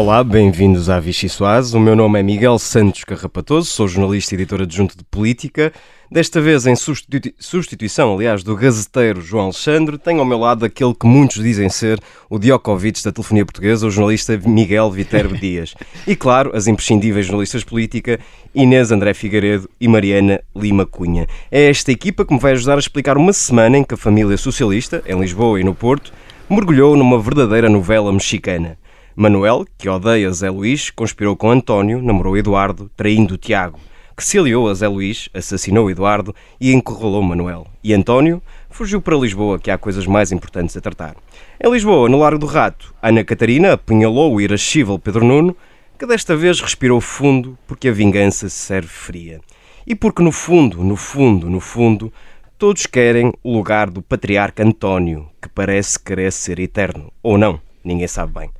Olá, bem-vindos à Vichy Soase. O meu nome é Miguel Santos Carrapatoso, sou jornalista e editor adjunto de política. Desta vez em substitu substituição, aliás, do gazeteiro João Alexandre, tenho ao meu lado aquele que muitos dizem ser o Djokovic da telefonia portuguesa, o jornalista Miguel Viterbo Dias. E claro, as imprescindíveis jornalistas política Inês André Figueiredo e Mariana Lima Cunha. É esta equipa que me vai ajudar a explicar uma semana em que a família socialista, em Lisboa e no Porto, mergulhou numa verdadeira novela mexicana. Manuel, que odeia Zé Luís, conspirou com António, namorou Eduardo, traindo Tiago, que se aliou a Zé Luís, assassinou Eduardo e encurralou Manuel. E António fugiu para Lisboa, que há coisas mais importantes a tratar. Em Lisboa, no Largo do Rato, Ana Catarina apunhalou o irascível Pedro Nuno, que desta vez respirou fundo porque a vingança se serve fria. E porque no fundo, no fundo, no fundo, todos querem o lugar do patriarca António, que parece querer ser eterno. Ou não, ninguém sabe bem.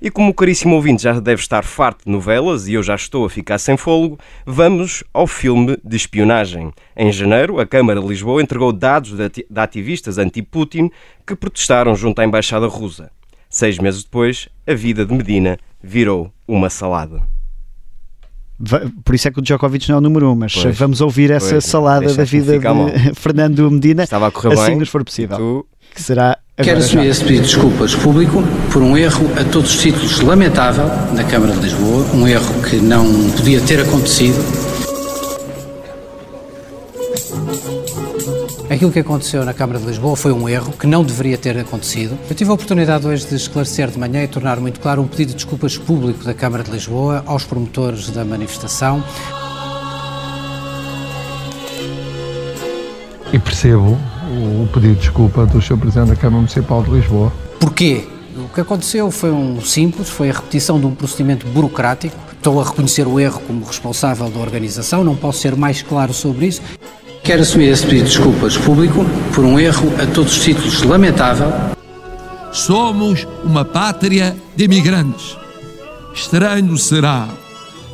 E como o caríssimo ouvinte já deve estar farto de novelas e eu já estou a ficar sem fôlego, vamos ao filme de espionagem. Em janeiro, a Câmara de Lisboa entregou dados de ativistas anti-Putin que protestaram junto à Embaixada Russa. Seis meses depois, a vida de Medina virou uma salada. Por isso é que o Djokovic não é o número um, mas pois, vamos ouvir essa pois, salada da vida de Fernando Medina. Estava a correr assim bem. nos for possível. Tu... Que será Quero assumir esse pedido de desculpas público por um erro a todos os títulos lamentável na Câmara de Lisboa, um erro que não podia ter acontecido. Aquilo que aconteceu na Câmara de Lisboa foi um erro que não deveria ter acontecido. Eu tive a oportunidade hoje de esclarecer de manhã e tornar muito claro um pedido de desculpas público da Câmara de Lisboa aos promotores da manifestação. E percebo o pedido de desculpa do Sr. Presidente da Câmara Municipal de Lisboa. Porquê? O que aconteceu foi um simples, foi a repetição de um procedimento burocrático. Estou a reconhecer o erro como responsável da organização, não posso ser mais claro sobre isso. Quero assumir esse pedido de desculpas público por um erro a todos os títulos lamentável. Somos uma pátria de imigrantes. Estranho será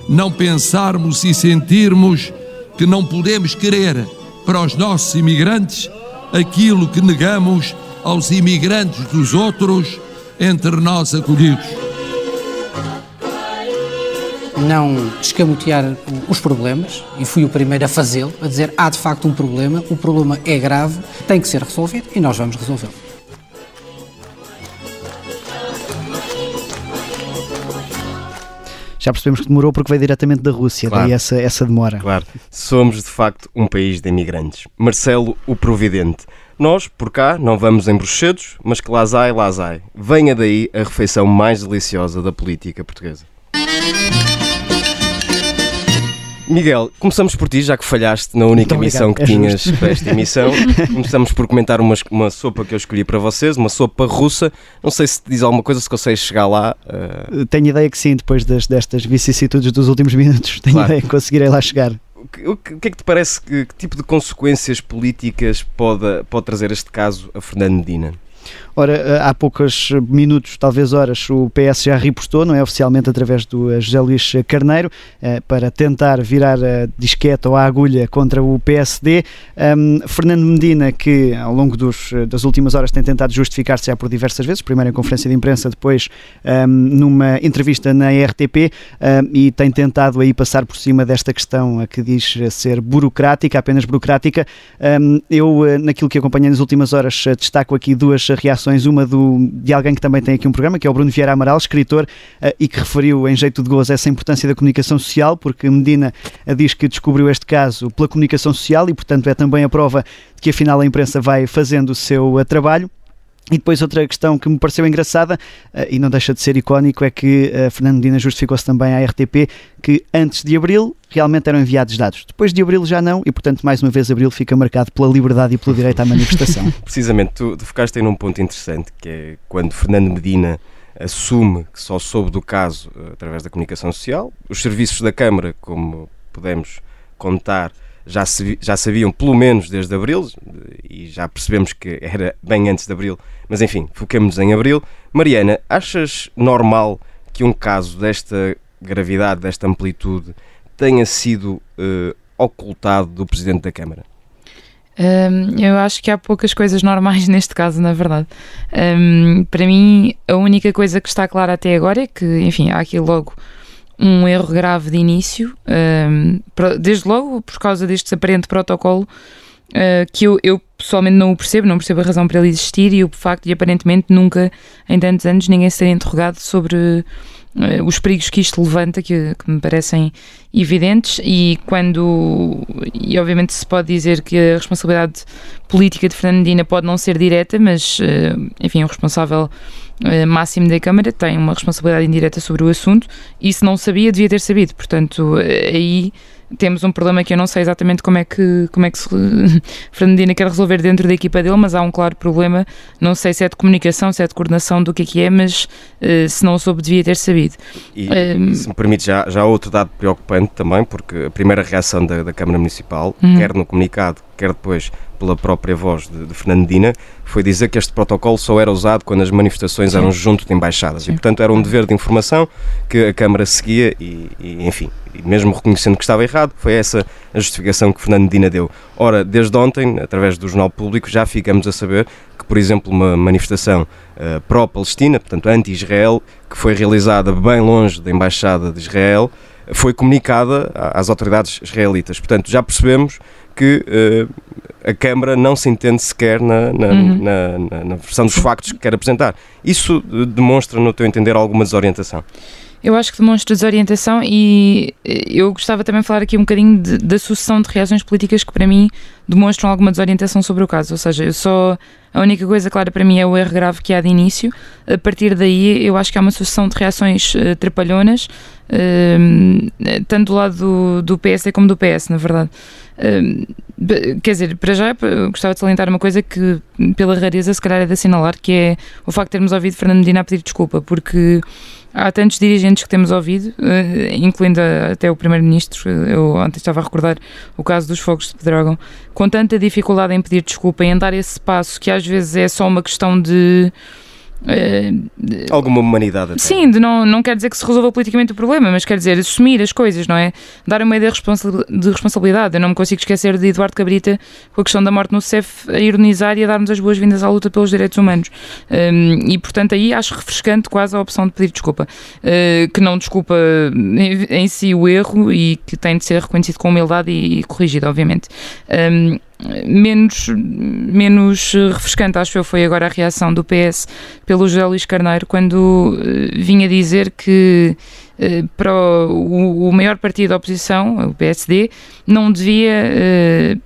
não pensarmos e sentirmos que não podemos querer para os nossos imigrantes aquilo que negamos aos imigrantes dos outros entre nós acolhidos. Não descamotear os problemas, e fui o primeiro a fazê-lo, a dizer há de facto um problema, o problema é grave, tem que ser resolvido e nós vamos resolvê-lo. Já percebemos que demorou porque veio diretamente da Rússia, claro. daí essa, essa demora. Claro, somos de facto um país de imigrantes. Marcelo, o Providente. Nós, por cá, não vamos em bruxedos, mas que lá zai, lá zai. Venha daí a refeição mais deliciosa da política portuguesa. Miguel, começamos por ti, já que falhaste na única missão que é tinhas para esta emissão. Começamos por comentar uma, uma sopa que eu escolhi para vocês, uma sopa russa. Não sei se te diz alguma coisa, se consegues chegar lá. Uh... Tenho ideia que sim, depois das, destas vicissitudes dos últimos minutos. Tenho claro. ideia que conseguirei lá chegar. O que, o que, é que te parece, que, que tipo de consequências políticas pode, pode trazer este caso a Fernando Medina? Ora, eh, há poucos minutos, talvez horas, o PS já repostou, não é oficialmente através do eh, José Luís Carneiro, eh, para tentar virar a disquete ou a agulha contra o PSD. Um, Fernando Medina, que ao longo dos, das últimas horas tem tentado justificar-se já por diversas vezes, primeiro em conferência de imprensa, depois um, numa entrevista na RTP, um, e tem tentado aí passar por cima desta questão a que diz ser burocrática, apenas burocrática. eu, naquilo que acompanhei nas últimas horas, destaco aqui duas reações, uma do, de alguém que também tem aqui um programa, que é o Bruno Vieira Amaral, escritor, uh, e que referiu em jeito de gozo essa importância da comunicação social, porque Medina uh, diz que descobriu este caso pela comunicação social e, portanto, é também a prova de que afinal a imprensa vai fazendo o seu uh, trabalho. E depois outra questão que me pareceu engraçada uh, e não deixa de ser icónico é que uh, Fernando Medina justificou-se também à RTP que antes de abril realmente eram enviados dados. Depois de abril já não e, portanto, mais uma vez abril fica marcado pela liberdade e pelo direito à manifestação. Precisamente, tu, tu focaste aí num ponto interessante que é quando Fernando Medina assume que só soube do caso uh, através da comunicação social. Os serviços da Câmara, como podemos contar, já, se, já sabiam pelo menos desde abril, e já percebemos que era bem antes de abril, mas enfim, foquemos-nos em abril. Mariana, achas normal que um caso desta gravidade, desta amplitude, tenha sido uh, ocultado do Presidente da Câmara? Um, eu acho que há poucas coisas normais neste caso, na verdade. Um, para mim, a única coisa que está clara até agora é que, enfim, há aqui logo um erro grave de início, um, desde logo por causa deste aparente protocolo, uh, que eu, eu, pessoalmente não o percebo, não percebo a razão para ele existir e o facto de aparentemente nunca, em tantos anos, ninguém ser interrogado sobre uh, os perigos que isto levanta, que, que, me parecem evidentes, e quando, e obviamente se pode dizer que a responsabilidade política de Fernandina pode não ser direta, mas, uh, enfim, o responsável máximo da Câmara tem uma responsabilidade indireta sobre o assunto, e se não sabia, devia ter sabido, portanto, aí temos um problema que eu não sei exatamente como é que, como é que se, Fernandina quer resolver dentro da equipa dele, mas há um claro problema. Não sei se é de comunicação, se é de coordenação, do que é que é, mas uh, se não soube, devia ter sabido. E, um, se me permite, já, já há outro dado preocupante também, porque a primeira reação da, da Câmara Municipal, uhum. quer no comunicado, quer depois pela própria voz de, de Fernandina, foi dizer que este protocolo só era usado quando as manifestações Sim. eram junto de embaixadas. Sim. E, portanto, era um dever de informação que a Câmara seguia e, e enfim, e mesmo reconhecendo que estava errado, foi essa a justificação que Fernandina deu. Ora, desde ontem, através do Jornal Público, já ficamos a saber que, por exemplo, uma manifestação uh, pró-Palestina, portanto anti-Israel, que foi realizada bem longe da Embaixada de Israel, foi comunicada às autoridades israelitas. Portanto, já percebemos que uh, a Câmara não se entende sequer na, na, uhum. na, na, versão dos factos que quer apresentar. Isso eh, demonstra, no teu entender, alguma desorientação? Eu acho que demonstra desorientação e eh, eu gostava também de falar aqui um bocadinho da sucessão de reações políticas que para mim demonstram alguma desorientação sobre o caso. Ou seja, eu só a única coisa clara para mim é o erro grave que há de início. A partir daí, eu acho que há uma sucessão de reações uh, trapalhonas, uh, tanto do lado do, do como do PS, na verdade. Uh, quer dizer, para já gostava de salientar uma coisa que, pela rareza, se calhar é de assinalar, que é o facto de termos ouvido Fernando Medina a pedir desculpa, porque Há tantos dirigentes que temos ouvido, eh, incluindo até o Primeiro-Ministro, eu ontem estava a recordar o caso dos fogos de Pedrógão, com tanta dificuldade em pedir desculpa, em dar esse passo que às vezes é só uma questão de Alguma humanidade. Até. Sim, de não, não quer dizer que se resolva politicamente o problema, mas quer dizer assumir as coisas, não é? Dar uma ideia de responsabilidade. Eu não me consigo esquecer de Eduardo Cabrita com a questão da morte no CEF a ironizar e a dar-nos as boas-vindas à luta pelos direitos humanos. Um, ehm, e portanto aí acho refrescante quase a opção de pedir desculpa. Uh, que não desculpa em, si o erro e que tem de ser reconhecido com humildade e, e corrigido, obviamente. Um, ehm, menos, menos refrescante, acho eu, foi agora a reação do PS pelo José Luís Carneiro, quando uh, vinha dizer que para o, o, maior partido da oposição, o PSD, não devia,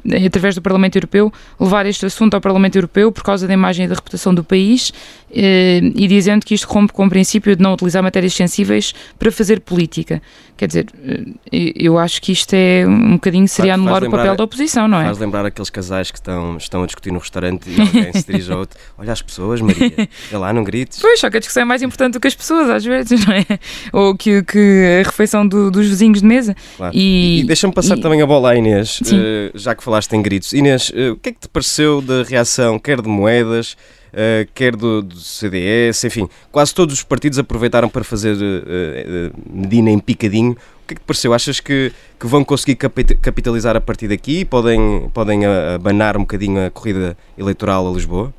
uh, através do Parlamento Europeu, levar este assunto ao Parlamento Europeu por causa da imagem e da reputação do país e dizendo que isto rompe com o princípio de não utilizar matérias sensíveis para fazer política. Quer dizer, eu acho que isto é um bocadinho seria anular o papel da oposição, não é? Faz lembrar aqueles casais que estão, estão a discutir no restaurante e alguém se dirige ao outro. Olha as pessoas, Maria, é lá, não grites. Pois, só que a discussão é mais importante do que as pessoas, às vezes, não é? Ou que, que a refeição do, dos vizinhos de mesa. Claro. E, e deixa-me passar e... também a bola à Inês, uh, já que falaste em gritos. Inês, uh, o que é que te pareceu da reação, quer de moedas, Uh, quer do, do, CDS, enfim, quase todos os partidos aproveitaram para fazer uh, uh, Medina em picadinho. O que é que te pareceu? Achas que, que vão conseguir capitalizar a partir daqui? Podem, podem abanar um bocadinho a corrida eleitoral a Lisboa?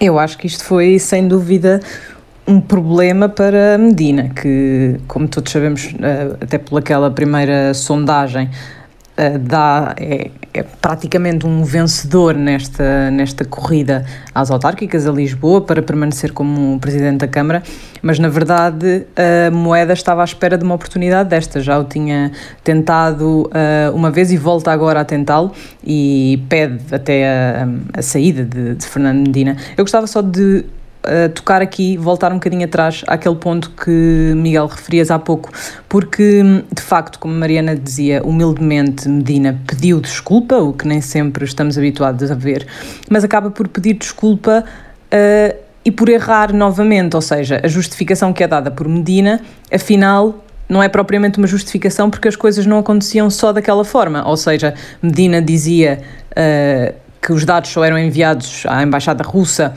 Eu acho que isto foi, sem dúvida, um problema para Medina, que, como todos sabemos, até pelaquela primeira sondagem, uh, dá, é, é, praticamente um vencedor nesta, nesta corrida às autárquicas a Lisboa para permanecer como presidente da Câmara, mas na verdade a moeda estava à espera de uma oportunidade desta. Já o tinha tentado uh, uma vez e volta agora a tentá-lo e pede até a, a saída de, de Fernando Medina. Eu gostava só de tocar aqui, voltar um bocadinho atrás àquele ponto que Miguel referias há pouco, porque de facto, como Mariana dizia, humildemente Medina pediu desculpa, o que nem sempre estamos habituados a ver, mas acaba por pedir desculpa. Uh, e por errar novamente, ou seja, a justificação que é dada por Medina, afinal não é propriamente uma justificação porque as coisas não aconteciam só daquela forma. Ou seja, Medina dizia uh, que os dados só eram enviados à Embaixada Russa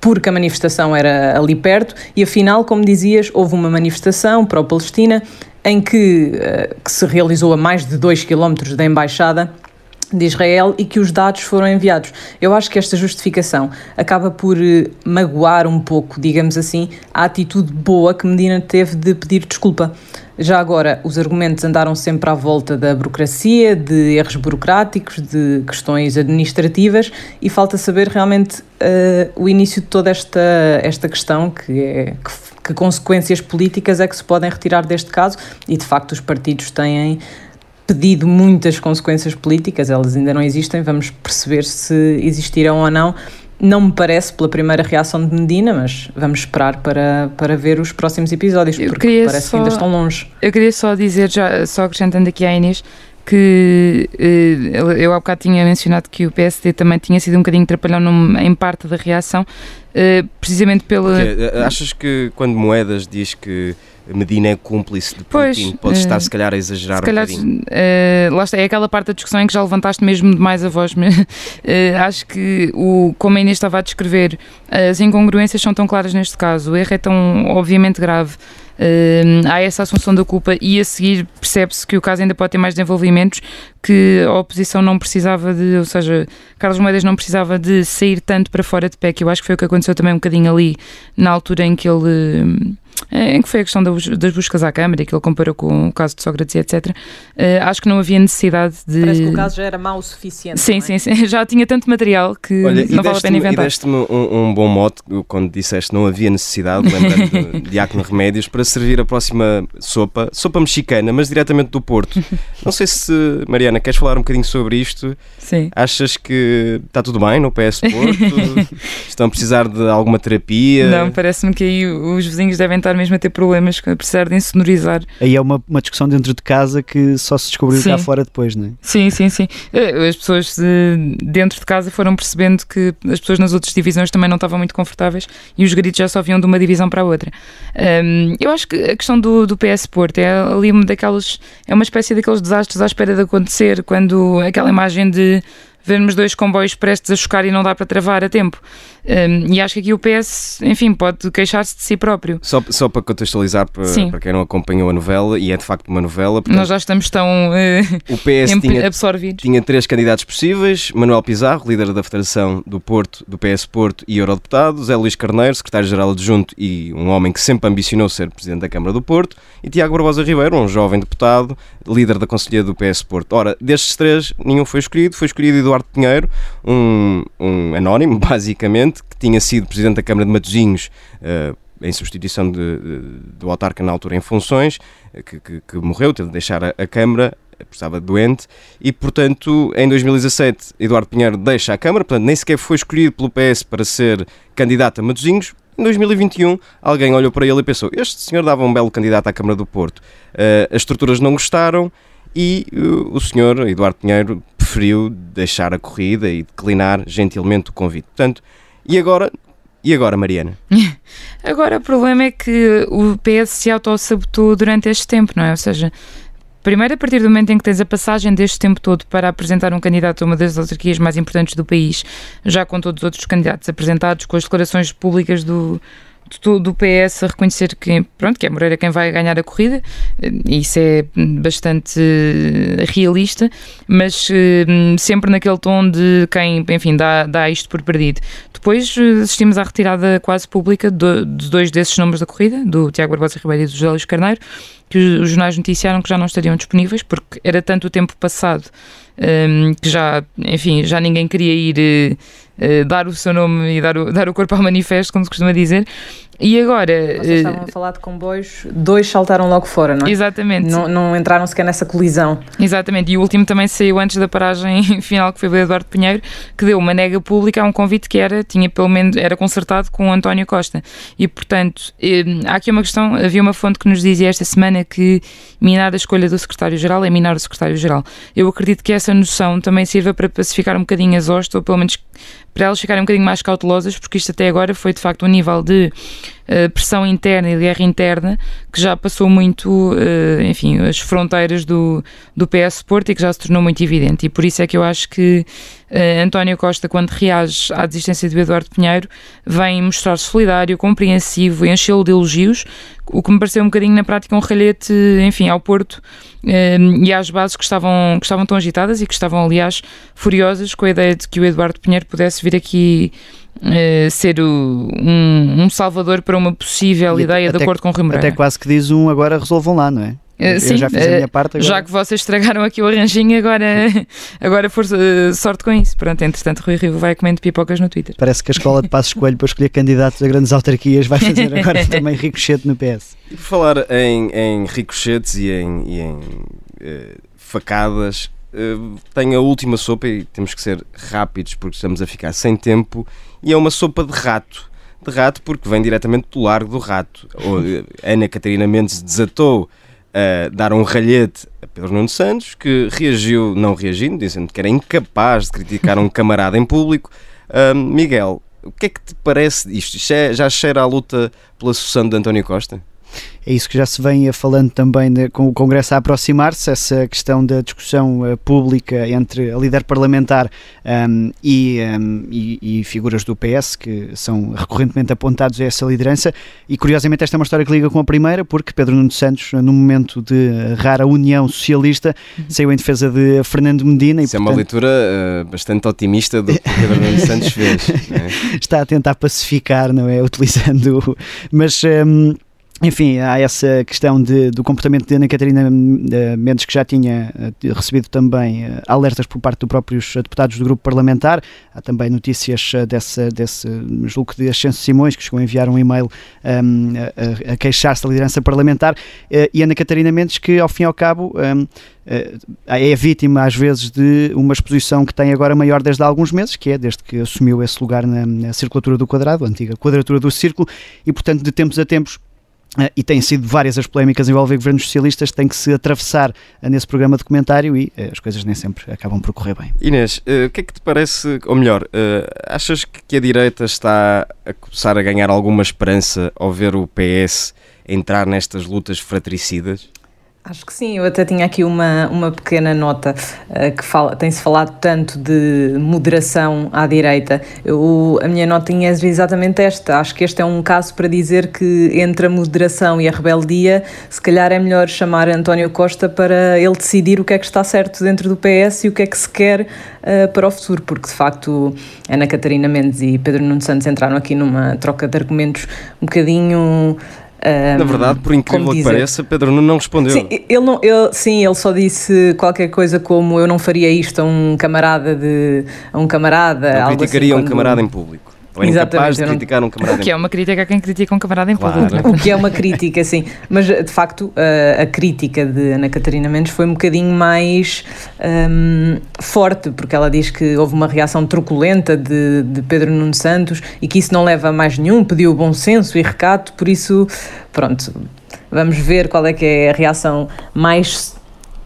porque a manifestação era ali perto, e afinal, como dizias, houve uma manifestação pró-Palestina em que, uh, que se realizou a mais de 2 km da embaixada de Israel e que os dados foram enviados. Eu acho que esta justificação acaba por eh, magoar um pouco, digamos assim, a atitude boa que Medina teve de pedir desculpa. Já agora, os argumentos andaram sempre à volta da burocracia, de erros burocráticos, de questões administrativas e falta saber realmente uh, o início de toda esta, esta questão, que é que, que consequências políticas é que se podem retirar deste caso e de facto os partidos têm pedido muitas consequências políticas, elas ainda não existem, vamos perceber se existirão ou não. Não me parece pela primeira reação de Medina, mas vamos esperar para, para ver os próximos episódios, eu porque parece só, que ainda estão longe. Eu queria só dizer, já, só acrescentando aqui à Inês, que eh, eu há bocado tinha mencionado que o PSD também tinha sido um bocadinho trapalhão num, em parte da reação, eh, precisamente pela. Eh, achas que quando Moedas diz que Medina é cúmplice de Putin, pois, pode estar se calhar a exagerar calhar, um bocadinho? lá está, é aquela parte da discussão em que já levantaste mesmo demais a voz. acho que, o, como a Inês estava a descrever, as incongruências são tão claras neste caso, o erro é tão obviamente grave. Uh, há essa assunção da culpa e a seguir percebe-se que o caso ainda pode ter mais desenvolvimentos que a oposição não precisava de, ou seja, Carlos Moedas não precisava de sair tanto para fora de pé, que eu acho que foi o que aconteceu também um bocadinho ali na altura em que ele em que foi a questão das buscas à Câmara, que ele comparou com o caso de Sócrates, etc. Uh, eh, acho que não havia necessidade de. Parece que o caso já era mau o suficiente. Sim, é? sim, sim. Já tinha tanto material que Olha, não vale a pena inventar. E deste-me um, um, bom mote quando disseste não havia necessidade, lembrando de Diácono Remédios, para servir a próxima sopa, sopa mexicana, mas diretamente do Porto. Não sei se, Mariana, queres falar um bocadinho sobre isto? Sim. Achas que está tudo bem no PS Porto? Estão a precisar de alguma terapia? Não, parece-me que aí os vizinhos devem estar mesmo a ter problemas, a precisar de insonorizar. Aí é uma, uma discussão dentro de casa que só se descobriu sim. cá fora depois, não é? Sim, sim, sim. Eh, as pessoas dentro de casa foram percebendo que as pessoas nas outras divisões também não estavam muito confortáveis e os gritos já só vinham de uma divisão para a outra. Um, eu acho que a questão do, do PS Porto é ali uma daquelas. é uma espécie daqueles desastres à espera de acontecer, quando aquela imagem de vermos dois comboios prestes a chocar e não dá para travar a tempo. Um, e acho que aqui o PS, enfim, pode queixar-se de si próprio. Só, só para contextualizar para, para, quem não acompanhou a novela, e é de facto uma novela. Portanto, Nós já estamos tão uh, o PS tinha, absorvidos. Tinha três candidatos possíveis: Manuel Pizarro, líder da Federação do Porto, do PS Porto e Eurodeputado, Zé Luís Carneiro, secretário-geral adjunto e um homem que sempre ambicionou ser presidente da Câmara do Porto, e Tiago Barbosa Ribeiro, um jovem deputado, líder da Conselhia do PS Porto. Ora, destes três, nenhum foi escolhido, foi escolhido Eduardo Pinheiro, um, um anónimo, basicamente que tinha sido presidente da Câmara de Matosinhos uh, em substituição de, de, do autarca na altura em funções, eh, que, que, que morreu, teve de deixar a, a Câmara, estava doente, e portanto em 2017 Eduardo Pinheiro deixa a Câmara, portanto nem sequer foi escolhido pelo PS para ser candidato a Matosinhos. Em 2021 alguém olhou para ele e pensou: este senhor dava um belo candidato à Câmara do Porto. Uh, as estruturas não gostaram e uh, o senhor Eduardo Pinheiro preferiu deixar a corrida e declinar gentilmente o convite. Portanto, e agora, e agora, Mariana? Agora o problema é que o PS se auto-sabotou durante este tempo, não é? Ou seja, primeiro a partir do momento em que tens a passagem deste tempo todo para apresentar um candidato a uma das autarquias mais importantes do país, já com todos os outros candidatos apresentados, com as declarações públicas do, do, PS a reconhecer que, pronto, que é Moreira quem vai ganhar a corrida, isso é bastante realista, mas hum, sempre naquele tom de quem, enfim, dá, dá isto por perdido. Depois assistimos à retirada quase pública de, dois desses nomes da corrida, do Tiago Barbosa Ribeiro e do José Luís Carneiro, que os jornais noticiaram que já não estariam disponíveis, porque era tanto o tempo passado um, que já, enfim, já ninguém queria ir dar o seu nome e dar o, dar o corpo ao manifesto, como se costuma dizer. E agora. Vocês uh, estavam a falar de comboios, dois saltaram logo fora, não é? Exatamente. Não, não entraram sequer nessa colisão. Exatamente. E o último também saiu antes da paragem final, que foi o Eduardo Pinheiro, que deu uma nega pública a um convite que era, tinha pelo menos, era concertado com o António Costa. E, portanto, eh, há aqui uma questão, havia uma fonte que nos dizia esta semana que minar a escolha do secretário-geral é minar o secretário-geral. Eu acredito que essa noção também sirva para pacificar um bocadinho as hostas, ou pelo menos para elas ficarem um bocadinho mais cautelosas, porque isto até agora foi de facto um nível de uh, pressão interna e guerra interna que já passou muito, uh, enfim, as fronteiras do, do PS Porto e que já se tornou muito evidente. E por isso é que eu acho que uh, António Costa, quando reage à desistência de Eduardo Pinheiro, vem mostrar solidário, compreensivo, enchê-lo de elogios, o que me pareceu um bocadinho na prática um ralhete, enfim, ao Porto e às bases que estavam, que estavam tão agitadas e que estavam, aliás, furiosas com a ideia de que o Eduardo Pinheiro pudesse vir aqui Uh, ser o, um, um, salvador para uma possível e ideia de acordo com o Rui Até quase que diz um agora resolvam lá, não é? Uh, sim, já fiz a minha parte. Agora... Já que vocês estragaram aqui o arranjinho, agora, agora for uh, sorte com isso. Pronto, entretanto, Rui Rio vai comendo pipocas no Twitter. Parece que a escola de Passos Coelho para escolher candidatos a grandes autarquias vai fazer agora também ricochete no PS. E por falar em, em ricochetes e em, e em facadas, tenho a última sopa e temos que ser rápidos porque estamos a ficar sem tempo e é uma sopa de rato. De rato porque vem diretamente do Largo do Rato. Ana Catarina Mendes desatou a dar um ralhete a Pedro Nuno Santos, que reagiu, não reagindo, dizendo que era incapaz de criticar um camarada em público. Miguel, o que é que te parece isto? Isto é, já cheira a luta pela sucessão de António Costa? É isso que já se vem falando também de, com o Congresso a aproximar-se, essa questão da discussão uh, pública entre a líder parlamentar um, e, um, e, e, figuras do PS, que são recorrentemente apontados a essa liderança. E curiosamente, esta é uma história que liga com a primeira, porque Pedro Nuno Santos, no momento de rara união socialista, uhum. saiu em defesa de Fernando Medina. Isso e, portanto, é uma leitura uh, bastante otimista do que Pedro Nuno Santos fez. É? Está a tentar pacificar, não é? Utilizando. Mas. Um, enfim, há essa questão de, do comportamento de Ana Catarina eh, Mendes, que já tinha eh, recebido também eh, alertas por parte dos próprios deputados do grupo parlamentar. Há também notícias dessa, desse julgo de Ascenso Simões, que chegou a enviar um e-mail um, a, a queixar-se da liderança parlamentar. E Ana Catarina Mendes, que ao fim e ao cabo. Um, é vítima às vezes de uma exposição que tem agora maior desde há alguns meses, que é desde que assumiu esse lugar na, na circulatura do quadrado, a antiga quadratura do círculo, e portanto de tempos a tempos e têm sido várias as polémicas envolvendo governos socialistas, tem que se atravessar uh, nesse programa de comentário e uh, as coisas nem sempre acabam por correr bem. Inês, o que é que te parece, ou melhor, achas que a direita está a começar a ganhar alguma esperança ao ver o PS entrar nestas lutas fratricidas? Acho que sim, eu até tinha aqui uma, uma pequena nota uh, que fala, tem-se falado tanto de moderação à direita. Eu, a minha notinha é exatamente esta. Acho que este é um caso para dizer que entre a moderação e a rebeldia, se calhar é melhor chamar António Costa para ele decidir o que é que está certo dentro do PS e o que é que se quer uh, para o futuro, porque de facto Ana Catarina Mendes e Pedro Nuno Santos entraram aqui numa troca de argumentos um bocadinho na verdade, por incrível que pareça, Pedro não respondeu. Sim ele, não, ele, sim, ele só disse qualquer coisa como eu não faria isto a um camarada de a um camarada. Não criticaria assim, quando... um camarada em público. Ou é incapaz de criticar um camarada O que é uma crítica a quem critica um camarada em claro. público. O que é uma crítica, sim. Mas, de facto, a, a crítica de Ana Catarina Mendes foi um bocadinho mais um, forte, porque ela diz que houve uma reação truculenta de, de Pedro Nuno Santos e que isso não leva a mais nenhum, pediu bom senso e recato, por isso, pronto, vamos ver qual é que é a reação mais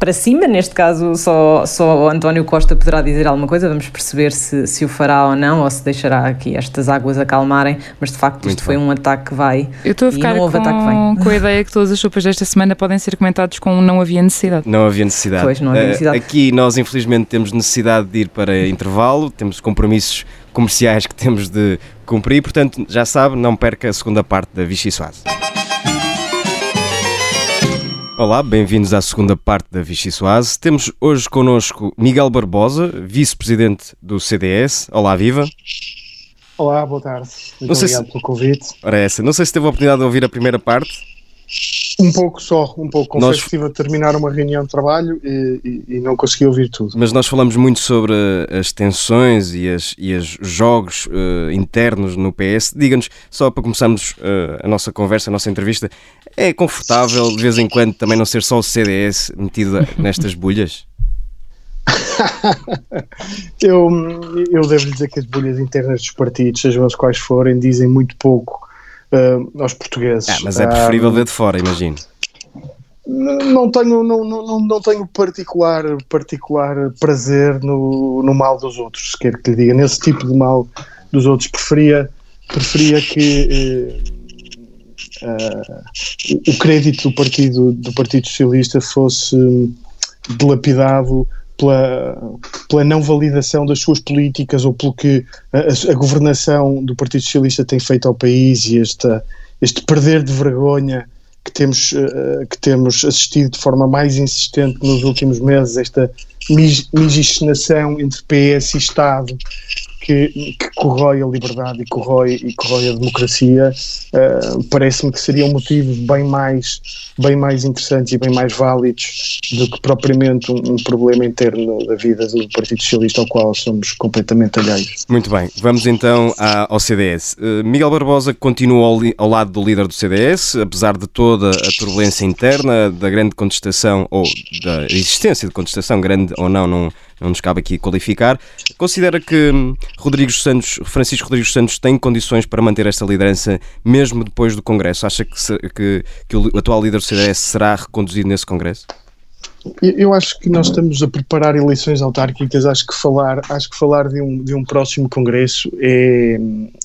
para cima, neste caso só, só António Costa poderá dizer alguma coisa, vamos perceber se, se o fará ou não, ou se deixará aqui estas águas acalmarem, mas de facto Muito isto bom. foi um ataque que vai Eu estou a ficar com, com a ideia que todas as sopas desta semana podem ser comentados com não havia necessidade. Não havia necessidade. Pois, não havia eh, necessidade. Uh, aqui nós infelizmente temos necessidade de ir para intervalo, temos compromissos comerciais que temos de cumprir, portanto já sabe, não perca a segunda parte da Vichy Soase. Olá, bem-vindos à segunda parte da Vichy Soase. Temos hoje connosco Miguel Barbosa, vice-presidente do CDS. Olá, viva. Olá, boa tarde. Muito obrigado se... pelo convite. Ora, é essa. Não sei se teve a oportunidade de ouvir a primeira parte. Um pouco só, um pouco. Confesso nós... que estive a terminar uma reunião de trabalho e, e, e, não consegui ouvir tudo. Mas nós falamos muito sobre as tensões e, as, e os jogos uh, internos no PS. Diga-nos, só para começarmos uh, a nossa conversa, a nossa entrevista, é confortável de vez em quando também não ser só o CDS metido nestas bolhas? eu, eu devo dizer que as bolhas internas dos partidos, sejam as quais forem, dizem muito pouco uh, aos portugueses. Ah, mas é preferível ver de fora, imagino. Não tenho, não, não, não tenho particular, particular prazer no, no mal dos outros, se quer que lhe diga. Nesse tipo de mal dos outros, preferia, preferia que, eh, uh, o crédito do Partido, do Partido Socialista fosse dilapidado pela, pela não validação das suas políticas ou pelo que a, a, governação do Partido Socialista tem feito ao país e esta, este perder de vergonha que temos, uh, que temos assistido de forma mais insistente nos últimos meses, esta miscigenação entre PS e Estado, que, que corrói a liberdade e corrói, e corrói a democracia, uh, parece-me que seriam motivos bem mais, bem mais interessantes e bem mais válidos do que propriamente um, um, problema interno da vida do Partido Socialista ao qual somos completamente alheios. Muito bem, vamos então ao CDS. Uh, Miguel Barbosa continua ao, ao, lado do líder do CDS, apesar de toda a turbulência interna, da grande contestação, ou da existência de contestação, grande ou não, não não nos cabe aqui qualificar. Considera que hum, Rodrigues Santos, Francisco Rodrigues Santos tem condições para manter esta liderança mesmo depois do Congresso? Acha que, que, que o atual líder do CDS será reconduzido nesse Congresso? Eu acho que nós estamos a preparar eleições autárquicas. Acho que falar, acho que falar de um, de um próximo congresso é,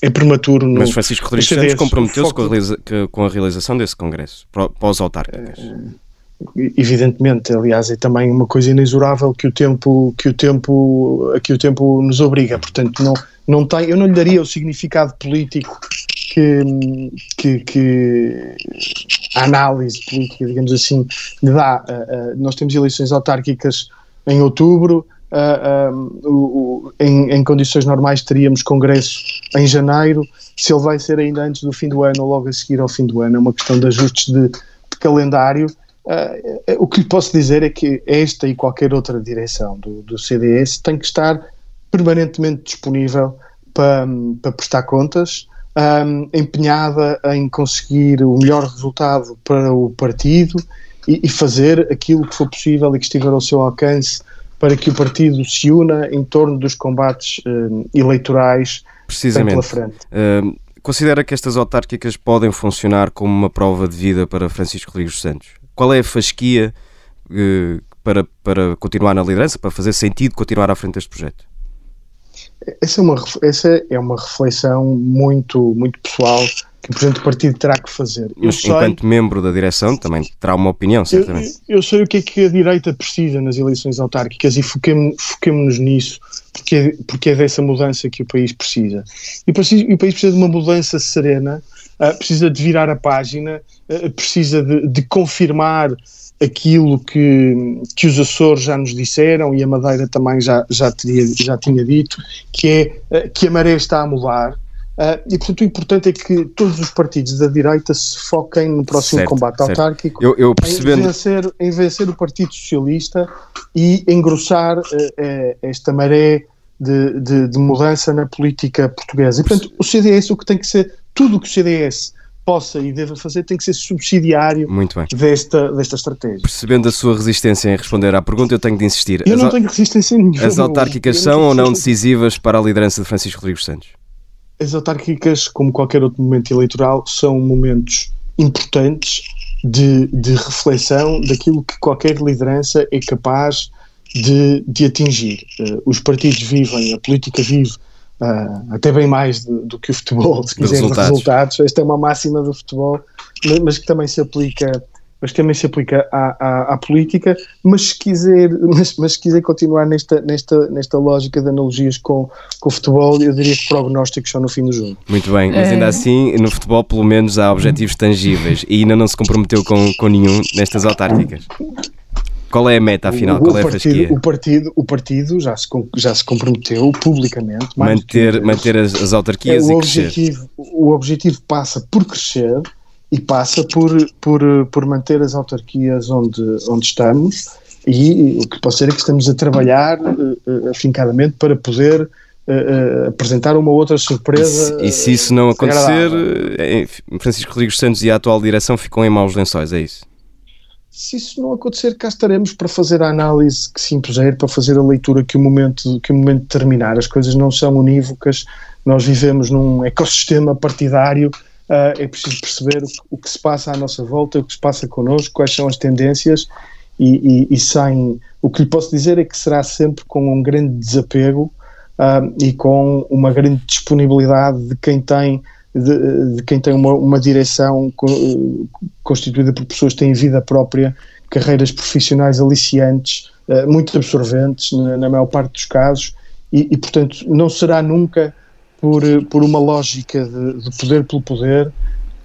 é prematuro. No, Mas Francisco Rodrigues Santos comprometeu-se com, com, a realização desse congresso pós-autárquicas. É, evidentemente, aliás, é também uma coisa inexorável que o tempo que o tempo que o tempo nos obriga. Portanto, não não tem, eu não lhe daria o significado político que, que, que a análise política, digamos assim, lhe dá. Uh, uh, nós temos eleições autárquicas em outubro. Uh, em, em, condições normais teríamos congresso em janeiro. Se ele vai ser ainda antes do fim do ano ou logo a seguir ao fim do ano, é uma questão de ajustes de, de calendário. Uh, o que lhe posso dizer é que esta e qualquer outra direção do, do CDS tem que estar permanentemente disponível para, para prestar contas, um, empenhada em conseguir o melhor resultado para o partido e, e, fazer aquilo que for possível e que estiver ao seu alcance para que o partido se una em torno dos combates um, eleitorais Precisamente. pela frente. Uh, considera que estas autárquicas podem funcionar como uma prova de vida para Francisco Rodrigues Santos? Qual é a fasquia uh, para, para continuar na liderança, para fazer sentido continuar à frente deste projeto? Essa é uma, essa é uma reflexão muito, muito pessoal que o Presidente do Partido terá que fazer. Mas sei, enquanto membro da direção também terá uma opinião, certamente. Eu, eu, sei o que é que a direita precisa nas eleições autárquicas e foquemos-nos nisso, porque é, porque é dessa mudança que o país precisa. E, precisa, o país precisa de uma mudança serena, precisa de virar a página, uh, precisa de, de confirmar aquilo que, que os Açores já nos disseram e a Madeira também já, já, teria, já tinha dito, que é eh, que a maré está a mudar. Uh, e portanto o importante é que todos os partidos da direita se foquem no próximo certo, combate certo. autárquico eu, eu percebendo... em, vencer, em vencer o Partido Socialista e engrossar uh, uh, esta maré de, de, de, mudança na política portuguesa. E portanto o CDS o que tem que ser, tudo o que o CDS possa e deva fazer tem que ser subsidiário Desta, desta estratégia. Percebendo a sua resistência em responder à pergunta, eu tenho de insistir. Eu as não tenho resistência nenhuma. As autárquicas são ou não decisivas para a liderança de Francisco Rodrigues Santos? As autárquicas, como qualquer outro momento eleitoral, são momentos importantes de, de reflexão daquilo que qualquer liderança é capaz de, de atingir. Uh, os partidos vivem, a política vive uh, até bem mais do, do, que o futebol, se quiser, resultados. resultados. Esta é uma máxima do futebol, mas, mas que também se aplica mas também se aplica à, à, à, política, mas se quiser, mas, mas se quiser continuar nesta, nesta, nesta lógica de analogias com, com o futebol, eu diria que prognósticos são no fim do jogo. Muito bem, mas ainda é. assim, no futebol pelo menos há objetivos tangíveis e ainda não se comprometeu com, com nenhum nestas autárquicas. Qual é a meta, afinal? O, Qual é a fasquia? O partido, o partido já, se, já se comprometeu publicamente. Manter, manter as, as autarquias é, o e objetivo, crescer. O objetivo passa por crescer e passa por, por, por manter as autarquias onde, onde estamos e o que pode ser é que estamos a trabalhar uh, afincadamente para poder uh, apresentar uma outra surpresa. E se, e se isso não acontecer, Francisco Rodrigues Santos e a atual direção ficam em maus lençóis, é isso? Se isso não acontecer, cá estaremos para fazer a análise que se impuser, para fazer a leitura que o momento, que o momento terminar. As coisas não são unívocas, nós vivemos num ecossistema partidário, uh, é preciso perceber o que, o que, se passa à nossa volta, o que se passa connosco, quais são as tendências, e, e, e sem. O que lhe posso dizer é que será sempre com um grande desapego uh, e com uma grande disponibilidade de quem tem de, de quem tem uma, uma direção constituída por pessoas que têm vida própria, carreiras profissionais aliciantes, muito absorventes, na, maior parte dos casos, e, e, portanto não será nunca por, por uma lógica de, de poder pelo poder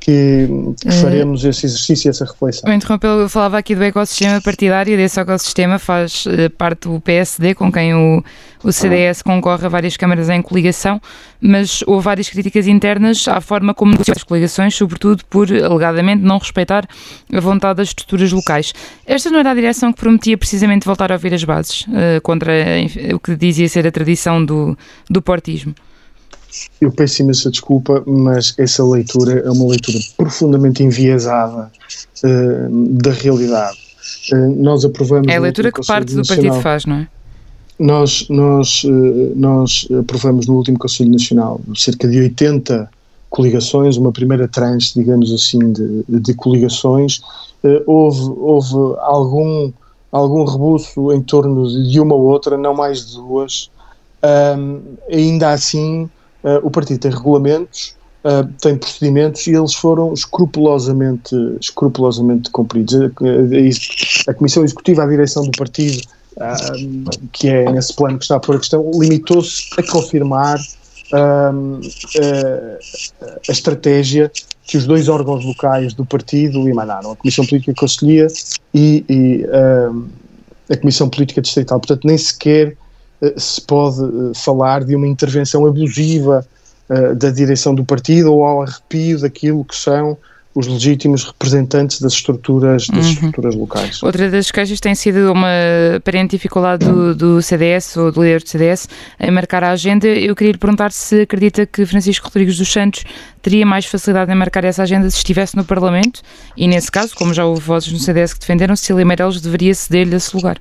que, que, eh, faremos esse exercício e essa reflexão. Eu interrompeu, eu falava aqui do ecossistema partidário, desse ecossistema faz uh, parte o PSD, com quem o, o CDS concorre a várias câmaras em coligação, mas houve várias críticas internas à forma como negociou as coligações, sobretudo por, alegadamente, não respeitar a vontade das estruturas locais. Esta não era a direção que prometia precisamente voltar a ouvir as bases, uh, contra o que dizia ser a tradição do, do portismo? Eu peço imensa desculpa, mas essa leitura é uma leitura profundamente enviesada uh, da realidade. Uh, nós aprovamos. É a leitura que parte do partido faz, não é? Nós, nós, uh, nós aprovamos no último Conselho Nacional cerca de 80 coligações, uma primeira tranche, digamos assim, de, de coligações. houve, houve algum, algum rebuço em torno de uma ou outra, não mais de duas. ainda assim, Uh, o partido tem regulamentos, uh, tem procedimentos e eles foram escrupulosamente, escrupulosamente cumpridos. A, a, Comissão Executiva, a direção do partido, que é nesse plano que está por a questão, limitou-se a confirmar a estratégia que os dois órgãos locais do partido emanaram, a Comissão Política Conselhia e, e a Comissão Política Distrital. Portanto, nem sequer eh, se pode eh, falar de uma intervenção abusiva uh, da direção do partido ou ao arrepio daquilo que são os legítimos representantes das estruturas, das uhum. estruturas locais. Outra das queixas tem sido uma aparente dificuldade do, do, CDS ou do líder do CDS em marcar a agenda. Eu queria lhe perguntar se acredita que Francisco Rodrigues dos Santos teria mais facilidade em marcar essa agenda se estivesse no Parlamento e, nesse caso, como já houve vozes no CDS que defenderam, Cecília Meirelles deveria ceder-lhe esse lugar.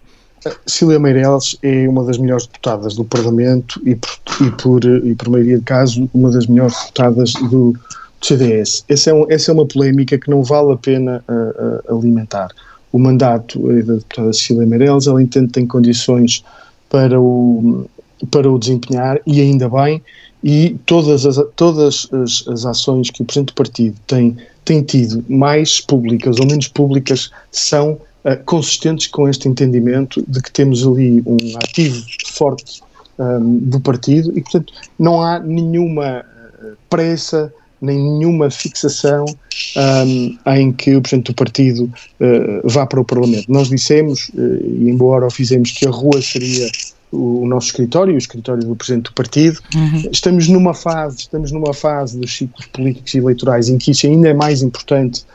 Cília Meireles é uma das melhores deputadas do Parlamento e por, e por, e por maioria de caso, uma das melhores deputadas do, CDS. Essa é, um, essa é uma polémica que não vale a pena uh, uh, alimentar. O mandato da deputada Cília Meireles, ela entende que tem condições para o, para o desempenhar e ainda bem, e todas as, todas as, as ações que o Presidente do Partido tem, tem tido, mais públicas ou menos públicas, são uh, consistentes com este entendimento de que temos ali um ativo forte um, ehm, do partido e, portanto, não há nenhuma eh, pressa nem nenhuma fixação um, ehm, em que o Presidente do Partido uh, vá para o Parlamento. Nós dissemos, uh, e embora o fizemos, que a rua seria o, o nosso escritório, o escritório do Presidente do Partido. Uhum. Estamos numa fase, estamos numa fase dos ciclos políticos e eleitorais em que isso ainda é mais importante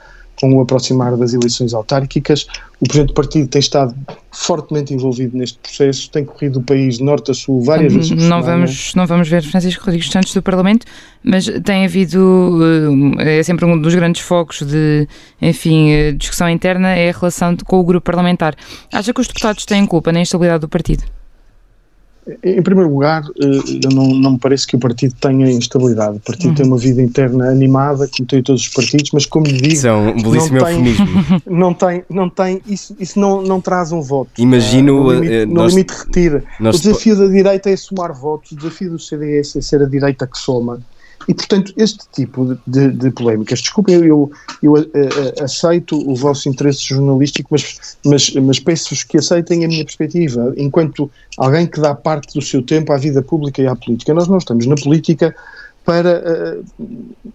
com o aproximar das eleições autárquicas. O Presidente do Partido tem estado fortemente envolvido neste processo, tem corrido o país de norte a sul várias vezes. Não vamos, não vamos ver Francisco Rodrigues Santos do Parlamento, mas tem havido, eh, é sempre um dos grandes focos de, enfim, eh, discussão interna, é a relação com o grupo parlamentar. Acha que os deputados têm culpa na instabilidade do partido? Em primeiro lugar, eh, não, não me parece que o partido tenha instabilidade. O partido uhum. tem uma vida interna animada, como tem todos os partidos, mas como lhe digo. Isso é um belíssimo não eufemismo. Não tem, não tem, isso, isso não, não traz um voto. Imagino. Uh, no limite, no nós, limite retira. o desafio da direita é somar votos, o desafio do CDS é ser a direita que soma. E, portanto, este tipo de, de polémicas, desculpem, eu, eu, eu uh, aceito o vosso interesse jornalístico, mas, mas, mas peço-vos que aceitem a minha perspectiva, enquanto alguém que dá parte do seu tempo à vida pública e à política. Nós não estamos na política para uh,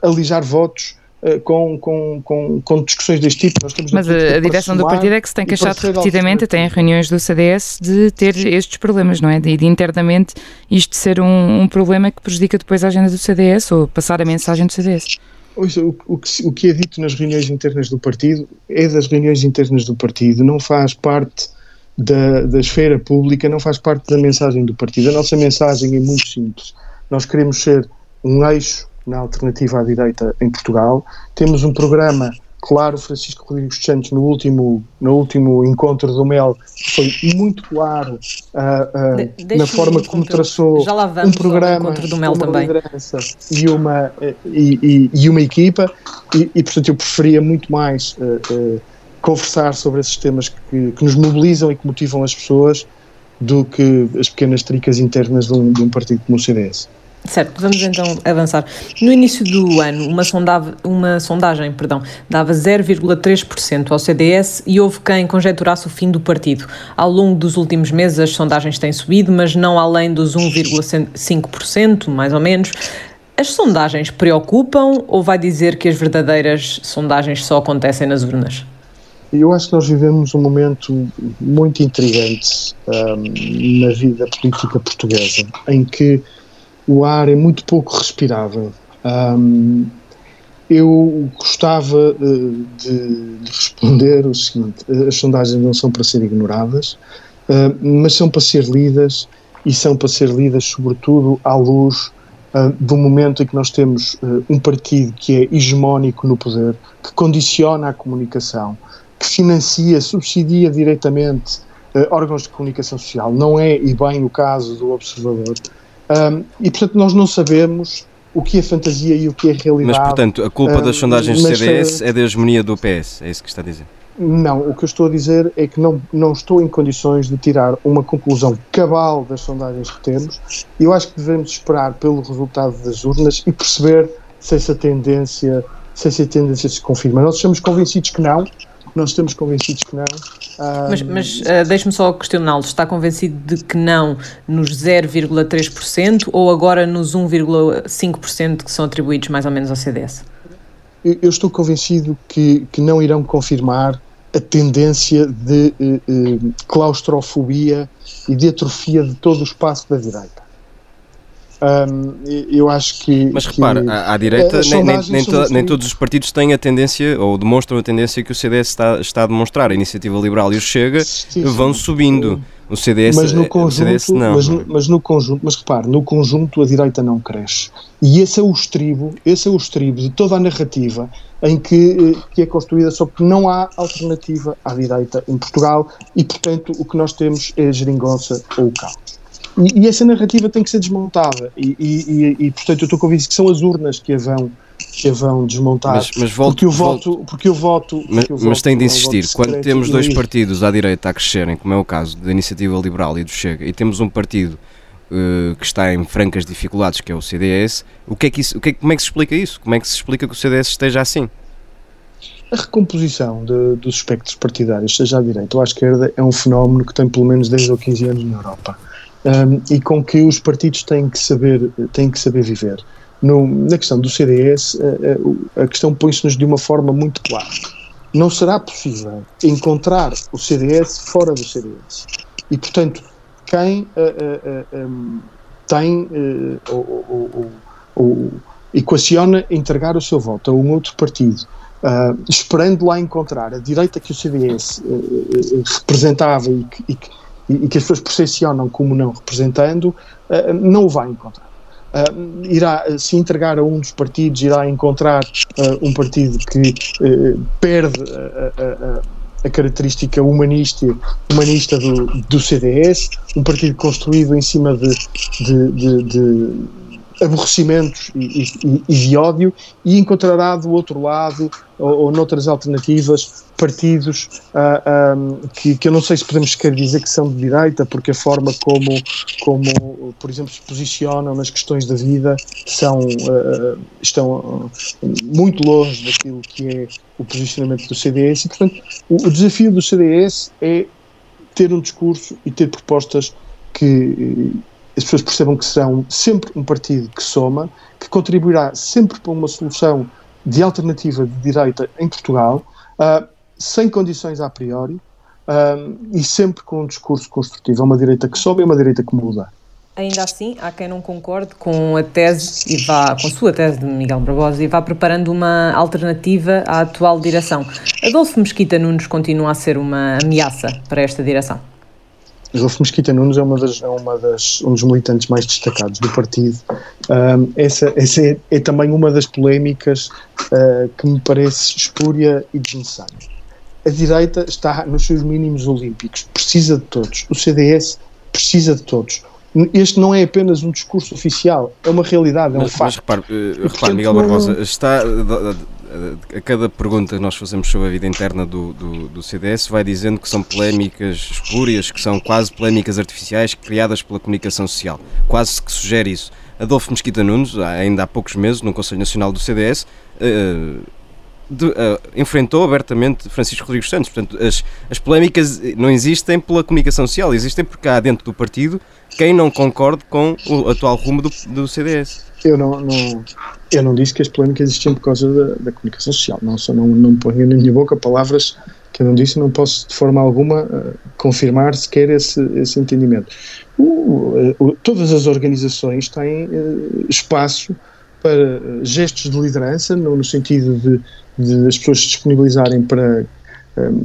alijar votos eh, com, com, com, com, discussões deste tipo. Mas a, a direção do partido é que se tem queixado repetidamente, até em reuniões do CDS, de ter estes problemas, não é? De, de internamente isto ser um, um, problema que prejudica depois a agenda do CDS ou passar a mensagem do CDS. O, o, que, o que é dito nas reuniões internas do partido é das reuniões internas do partido, não faz parte da, da esfera pública, não faz parte da mensagem do partido. A nossa mensagem é muito simples. Nós queremos ser um eixo na alternativa à direita em Portugal. Temos um programa, claro, Francisco Rodrigues Santos no último, no último encontro do MEL foi muito claro uh, uh, na forma como traçou um programa, do MEL uma também. liderança e uma, e, e, e uma equipa e, e, portanto eu preferia muito mais uh, conversar sobre esses temas que, que nos mobilizam e que motivam as pessoas do que as pequenas tricas internas de um, de um partido como o CDS. Certo, vamos então avançar. No início do ano, uma, sondava, uma sondagem perdão, dava 0,3% ao CDS e houve quem conjeturasse o fim do partido. Ao longo dos últimos meses, as sondagens têm subido, mas não além dos 1,5%, mais ou menos. As sondagens preocupam ou vai dizer que as verdadeiras sondagens só acontecem nas urnas? Eu acho que nós vivemos um momento muito intrigante um, na vida política portuguesa, em que o ar é muito pouco respirável. Um, eu gostava uh, de, de, responder o seguinte: as sondagens não são para ser ignoradas, mas são para ser lidas e são para ser lidas, sobretudo, à luz do momento em que nós temos um partido que é hegemónico no poder, que condiciona a comunicação, que financia, subsidia diretamente órgãos de comunicação social. Não é, e bem, o caso do Observador. Um, e, portanto, nós não sabemos o que é fantasia e o que é realidade. Mas, portanto, a culpa das sondagens do CDS é da hegemonia do PS, é isso que está a dizer? Não, o que eu estou a dizer é que não, não estou em condições de tirar uma conclusão cabal das sondagens que temos. Eu acho que devemos esperar pelo resultado das urnas e perceber se essa tendência, se essa tendência se confirma. Nós estamos convencidos que não, nós estamos convencidos que não. Mas, mas uh, deixe-me só questioná-lo: está convencido de que não nos 0,3% ou agora nos 1,5% que são atribuídos mais ou menos ao CDS? Eu, eu estou convencido que, que não irão confirmar a tendência de uh, uh, claustrofobia e de atrofia de todo o espaço da direita. Um, eu acho que. Mas repara, à, à direita nem, nem, nem, to, nem, todos os partidos têm a tendência, ou demonstram a tendência que o CDS está, está a demonstrar. A Iniciativa Liberal e o Chega sim, vão subindo. O CDS, mas no conjunto, CDS não. Mas, mas, no conjunto, mas repare, no conjunto a direita não cresce. E esse é o estribo, esse é o estribo de toda a narrativa em que, eh, que é construída só que não há alternativa à direita em Portugal e, portanto, o que nós temos é a geringonça ou o caos. E, e, essa narrativa tem que ser desmontada. E, e, e, portanto, eu estou convencido que são as urnas que a vão, que a vão desmontar. Mas, mas volto, porque eu voto. Volto, porque eu voto mas, eu mas tem de insistir. Quando temos dois partidos à direita a crescerem, como é o caso da Iniciativa Liberal e do Chega, e temos um partido uh, que está em francas dificuldades, que é o CDS, o que é que isso, o que é, como é que se explica isso? Como é que se explica que o CDS esteja assim? A recomposição de, dos espectros partidários, seja à direita ou à esquerda, é um fenómeno que tem pelo menos 10 ou 15 anos na Europa um, e com que os partidos têm que saber, têm que saber viver. No, na questão do CDS, a, a, questão põe-se-nos de uma forma muito clara. Não será possível encontrar o CDS fora do CDS. E, portanto, quem tem uh, ou, ou, equaciona entregar o seu voto a um outro partido, esperando lá encontrar a direita que o CDS representava e que, e que e, que as pessoas percepcionam como não representando, uh, não o vai encontrar. Uh, irá se entregar a um dos partidos, irá encontrar uh, um partido que perde a, a, a, característica humanista, humanista do, do, CDS, um partido construído em cima de, de, de, de aborrecimentos e, e, e, de ódio e encontrará do outro lado ou, ou noutras alternativas partidos ah, um, que, que, eu não sei se podemos querer dizer que são de direita porque a forma como, como por exemplo, se posicionam nas questões da vida são, uh, estão muito longe daquilo que é o posicionamento do CDS e portanto o, o desafio do CDS é ter um discurso e ter propostas que as pessoas percebam que serão sempre um partido que soma, que contribuirá sempre para uma solução de alternativa de direita em Portugal, uh, sem condições a priori uh, e sempre com um discurso construtivo. É uma direita que sobe e é uma direita que muda. Ainda assim, há quem não concorde com a tese e vá, com a sua tese de Miguel Barbosa e vá preparando uma alternativa à atual direção. Adolfo Mesquita Nunes continua a ser uma ameaça para esta direção? Adolfo Mesquita Nunes é, uma das, é uma das, um dos militantes mais destacados do partido. Um, essa essa é, é, também uma das polémicas uh, que me parece espúria e desnecessária. A direita está nos seus mínimos olímpicos, precisa de todos. O CDS precisa de todos. Este não é apenas um discurso oficial, é uma realidade, é um mas, facto. Mas repare, uh, repare Miguel Barbosa, está a cada pergunta que nós fazemos sobre a vida interna do, do, do, CDS vai dizendo que são polémicas espúrias, que são quase polémicas artificiais criadas pela comunicação social. Quase que sugere isso. Adolfo Mesquita Nunes, ainda há poucos meses, no Conselho Nacional do CDS, uh, de, uh, enfrentou abertamente Francisco Rodrigues Santos. Portanto, as, as polémicas não existem pela comunicação social, existem porque há dentro do partido quem não concorde com o atual rumo do, do CDS. Eu não, não, eu não disse que as polémicas existiam por causa da, da comunicação social. Não, só não, não ponho na minha boca palavras que eu não disse, não posso de forma alguma uh, confirmar sequer esse, esse entendimento. Uh, uh, todas as organizações têm espaço para gestos de liderança, no, no sentido de, de, as pessoas se disponibilizarem para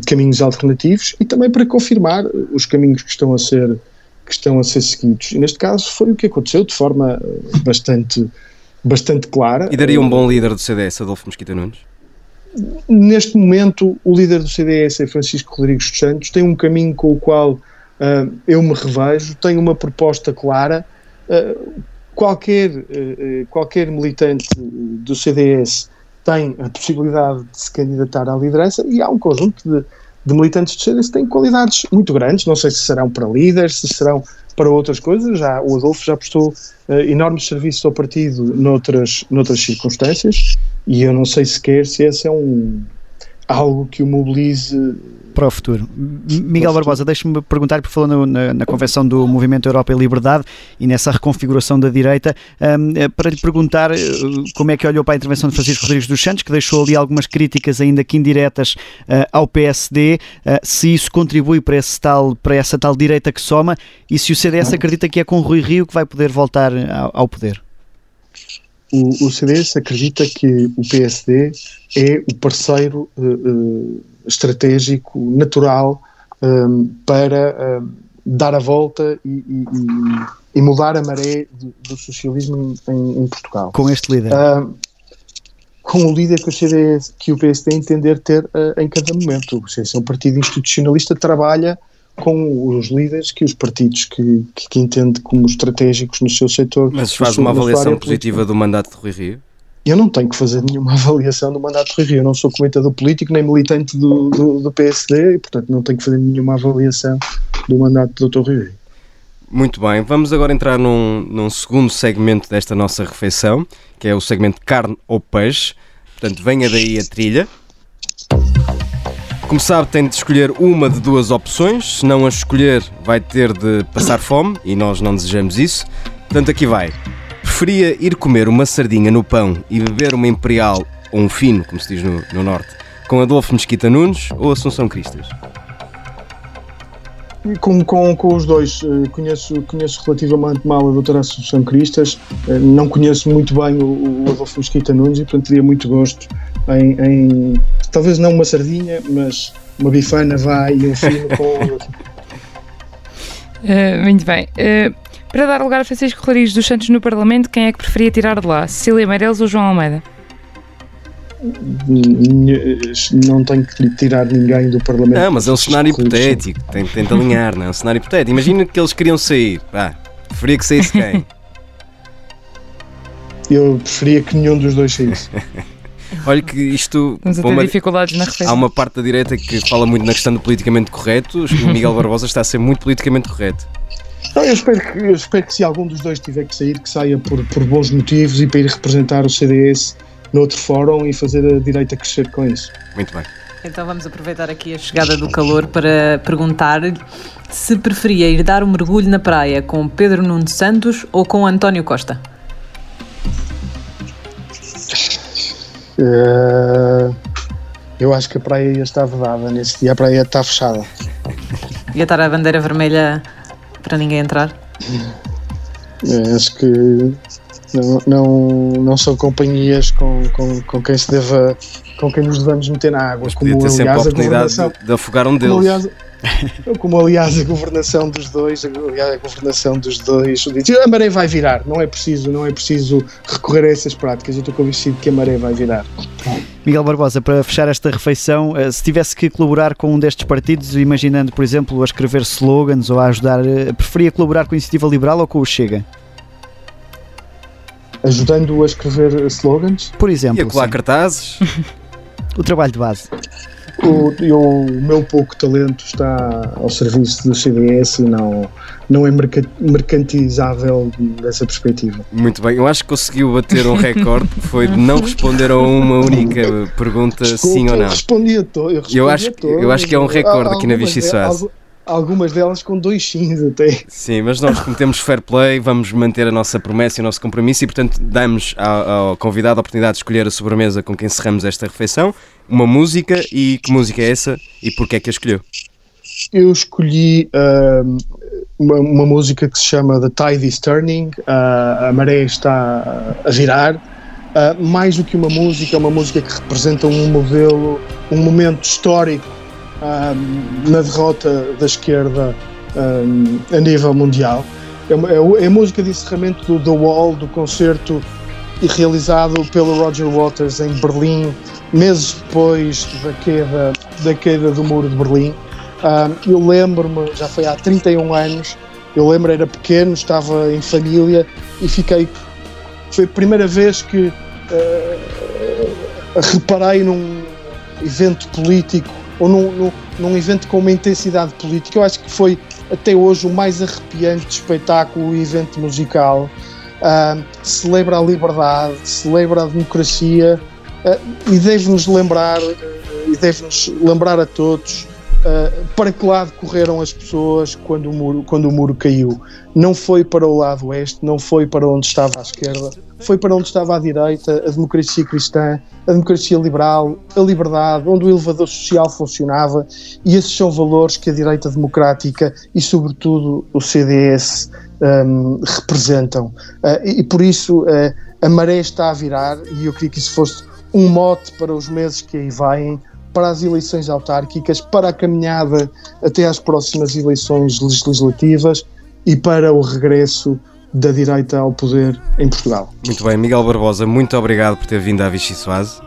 caminhos alternativos e também para confirmar os caminhos que estão a ser que estão a ser seguidos. E neste caso foi o que aconteceu de forma bastante bastante clara. E daria um bom líder do CDS, Adolfo Mesquita Nunes? Neste momento, o líder do CDS é Francisco Rodrigues dos Santos, tem um caminho com o qual uh, eu me revejo, tem uma proposta clara. Uh, qualquer, uh, qualquer militante do CDS tem a possibilidade de se candidatar à liderança e há um conjunto de, de militantes do CDS que têm qualidades muito grandes, não sei se serão para líderes, se serão para outras coisas. Já, o Adolfo já prestou uh, enormes serviços ao partido noutras, noutras circunstâncias e eu não sei sequer se esse é um algo que o mobilize para o futuro. Miguel Barbosa, deixe-me perguntar, por falando na, na, convenção do Movimento Europa e Liberdade e nessa reconfiguração da direita, um, eh, para lhe perguntar eh, como é que olhou para a intervenção de Francisco Rodrigues dos Santos, que deixou ali algumas críticas, ainda que indiretas, uh, ao PSD, uh, se isso contribui para, esse tal, para essa tal direita que soma e se o CDS acredita que é com Rui Rio que vai poder voltar ao, ao poder. O, o, CDS acredita que o PSD é o parceiro uh, estratégico, natural, um, para um, dar a volta e, e, e, mudar a maré do, do socialismo em, em, Portugal. Com este líder? Um, com o líder que o, CDS, que o PSD entender ter uh, em cada momento. O CDS é um partido institucionalista, trabalha com os líderes que os partidos que, que, que entende como estratégicos no seu setor. Mas faz uma avaliação positiva do mandato de Rui Rio? Eu não tenho que fazer nenhuma avaliação do mandato de Rui Rio. Eu não sou comentador político nem militante do, do, do, PSD e, portanto, não tenho que fazer nenhuma avaliação do mandato do Dr. Rui Rio. Muito bem, vamos agora entrar num, num segundo segmento desta nossa refeição, que é o segmento carne ou peixe. Portanto, venha daí a trilha. Como sabe, tem de escolher uma de duas opções. Se não a escolher, vai ter de passar fome e nós não desejamos isso. Portanto, aqui vai. Preferia ir comer uma sardinha no pão e beber uma imperial ou um fino, como se diz no, no Norte, com Adolfo Mesquita Nunes ou Assunção Cristas? Com, com, com os dois, eh, conheço, conheço relativamente mal a doutora Assunção Cristas, eh, não conheço muito bem o, o Adolfo Mesquita Nunes e, portanto, teria muito gosto em, em, talvez não uma sardinha, mas uma bifana vai e um fino com. Uh, muito bem. Uh, para dar lugar a Francisco Rodrigues dos Santos no Parlamento, quem é que preferia tirar de lá? Cecília Meireles ou João Almeida? Não tenho que tirar ninguém do Parlamento. Não, mas é um cenário hipotético. Tem, tem de alinhar, não é? Um cenário hipotético. Imagina que eles queriam sair. Pá, preferia que saísse quem? Eu preferia que nenhum dos dois saísse. Olha que isto. Estamos a ter uma, dificuldades na refeição. Há uma parte da direita que fala muito na questão do politicamente correto. O Miguel Barbosa está a ser muito politicamente correto. Não, eu, espero que, eu espero que se algum dos dois tiver que sair, que saia por, por bons motivos e para ir representar o CDS noutro fórum e fazer a direita crescer com isso. Muito bem. Então vamos aproveitar aqui a chegada do calor para perguntar-lhe se preferia ir dar um mergulho na praia com Pedro Nuno Santos ou com António Costa. Uh, eu acho que a praia ia estar vedada nesse dia, a praia está fechada. Ia estar a bandeira vermelha para ninguém entrar? Uh, acho que não, não, não são companhias com, com, com quem se deva com quem nos devemos meter na água. Mas como, ter aliás, sempre a oportunidade de, de afogar um deles. Como, aliás, como aliás a governação dos dois, aliás, a governação dos dois diz, a maré vai virar, não é preciso, não é preciso recorrer a essas práticas, eu estou convencido que a maré vai virar. Miguel Barbosa, para fechar esta refeição, eh, se tivesse que colaborar com um destes partidos, imaginando, por exemplo, a escrever slogans ou a ajudar, eh, preferia colaborar com a Iniciativa Liberal ou com o Chega? Ajudando a escrever slogans? Por exemplo. E a colar cartazes? o trabalho de base. O, eu, o meu pouco talento está ao serviço do CDS e não, não é mercantilizável dessa perspectiva. Muito bem, eu acho que conseguiu bater um recorde que foi de não responder a uma única pergunta Desculpa, sim ou não. Eu respondi a, to eu eu acho, a todos. Eu acho que é um recorde aqui na Vichy Soase algumas delas com dois sims até. Sim, mas nós cometemos fair play, vamos manter a nossa promessa e o nosso compromisso e, portanto, damos ao, ao convidado a oportunidade de escolher a sobremesa com quem encerramos esta refeição, uma música e que música é essa e porquê é que a escolheu? Eu escolhi uh, uma, uma, música que se chama The Tide is Turning, uh, a maré está a virar. Uh, mais do que uma música, é uma música que representa um modelo, um momento histórico na derrota da esquerda a nível mundial. É, é, é, a música de encerramento do The Wall, do concerto realizado pelo Roger Waters em Berlim, meses depois da queda, da queda do Muro de Berlim. Eu lembro-me, já foi há 31 anos, eu lembro, era pequeno, estava em família e fiquei. Foi a primeira vez que uh, reparei num evento político ou num, num, num, evento com uma intensidade política. Eu acho que foi até hoje o mais arrepiante espetáculo e evento musical. Uh, celebra a liberdade, celebra a democracia uh, e deve-nos lembrar, uh, e deve-nos lembrar a todos para que lado correram as pessoas quando o, muro, quando o muro caiu. Não foi para o lado oeste, não foi para onde estava a esquerda, foi para onde estava a direita, a democracia cristã, a democracia liberal, a liberdade, onde o elevador social funcionava, e esses são valores que a direita democrática e, sobretudo, o CDS um, representam. Uh, e, e, por isso uh, a maré está a virar, e eu queria que isso fosse um mote para os meses que aí vêm, para as eleições autárquicas, para a caminhada até às próximas eleições legislativas e para o regresso da direita ao poder em Portugal. Muito bem, Miguel Barbosa, muito obrigado por ter vindo à Vichy Soase.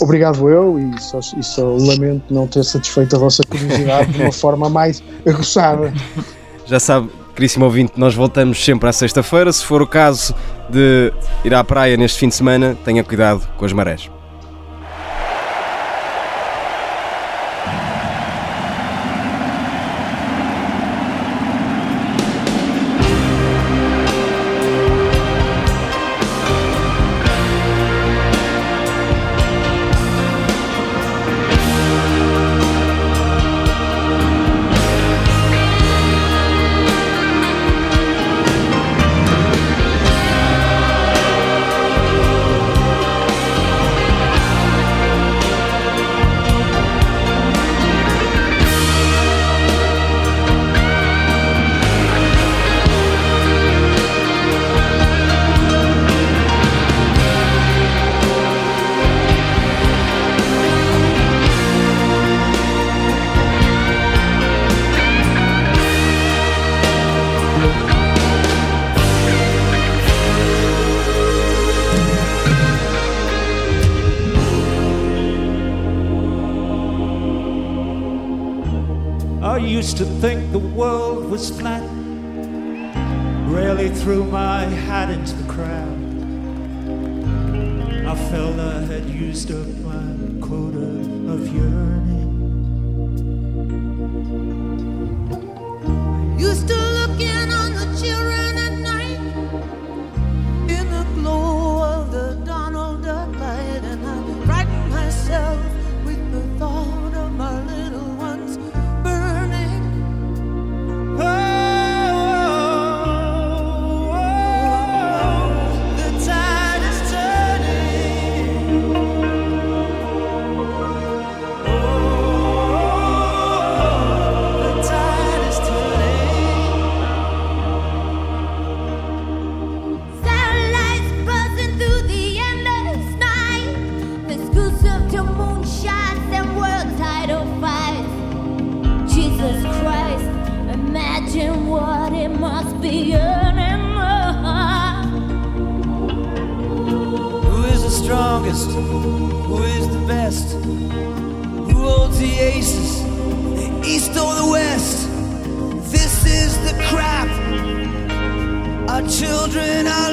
Obrigado eu e só, e só lamento não ter satisfeito a vossa curiosidade de uma forma mais aguçada. Já sabe, caríssimo ouvinte, nós voltamos sempre à sexta-feira. Se for o caso de ir à praia neste fim de semana, tenha cuidado com as marés. My hat into the crowd. I felt I had used up my quota of yearning. Used to look in on the children Who holds the aces? The east or the west? This is the crap our children are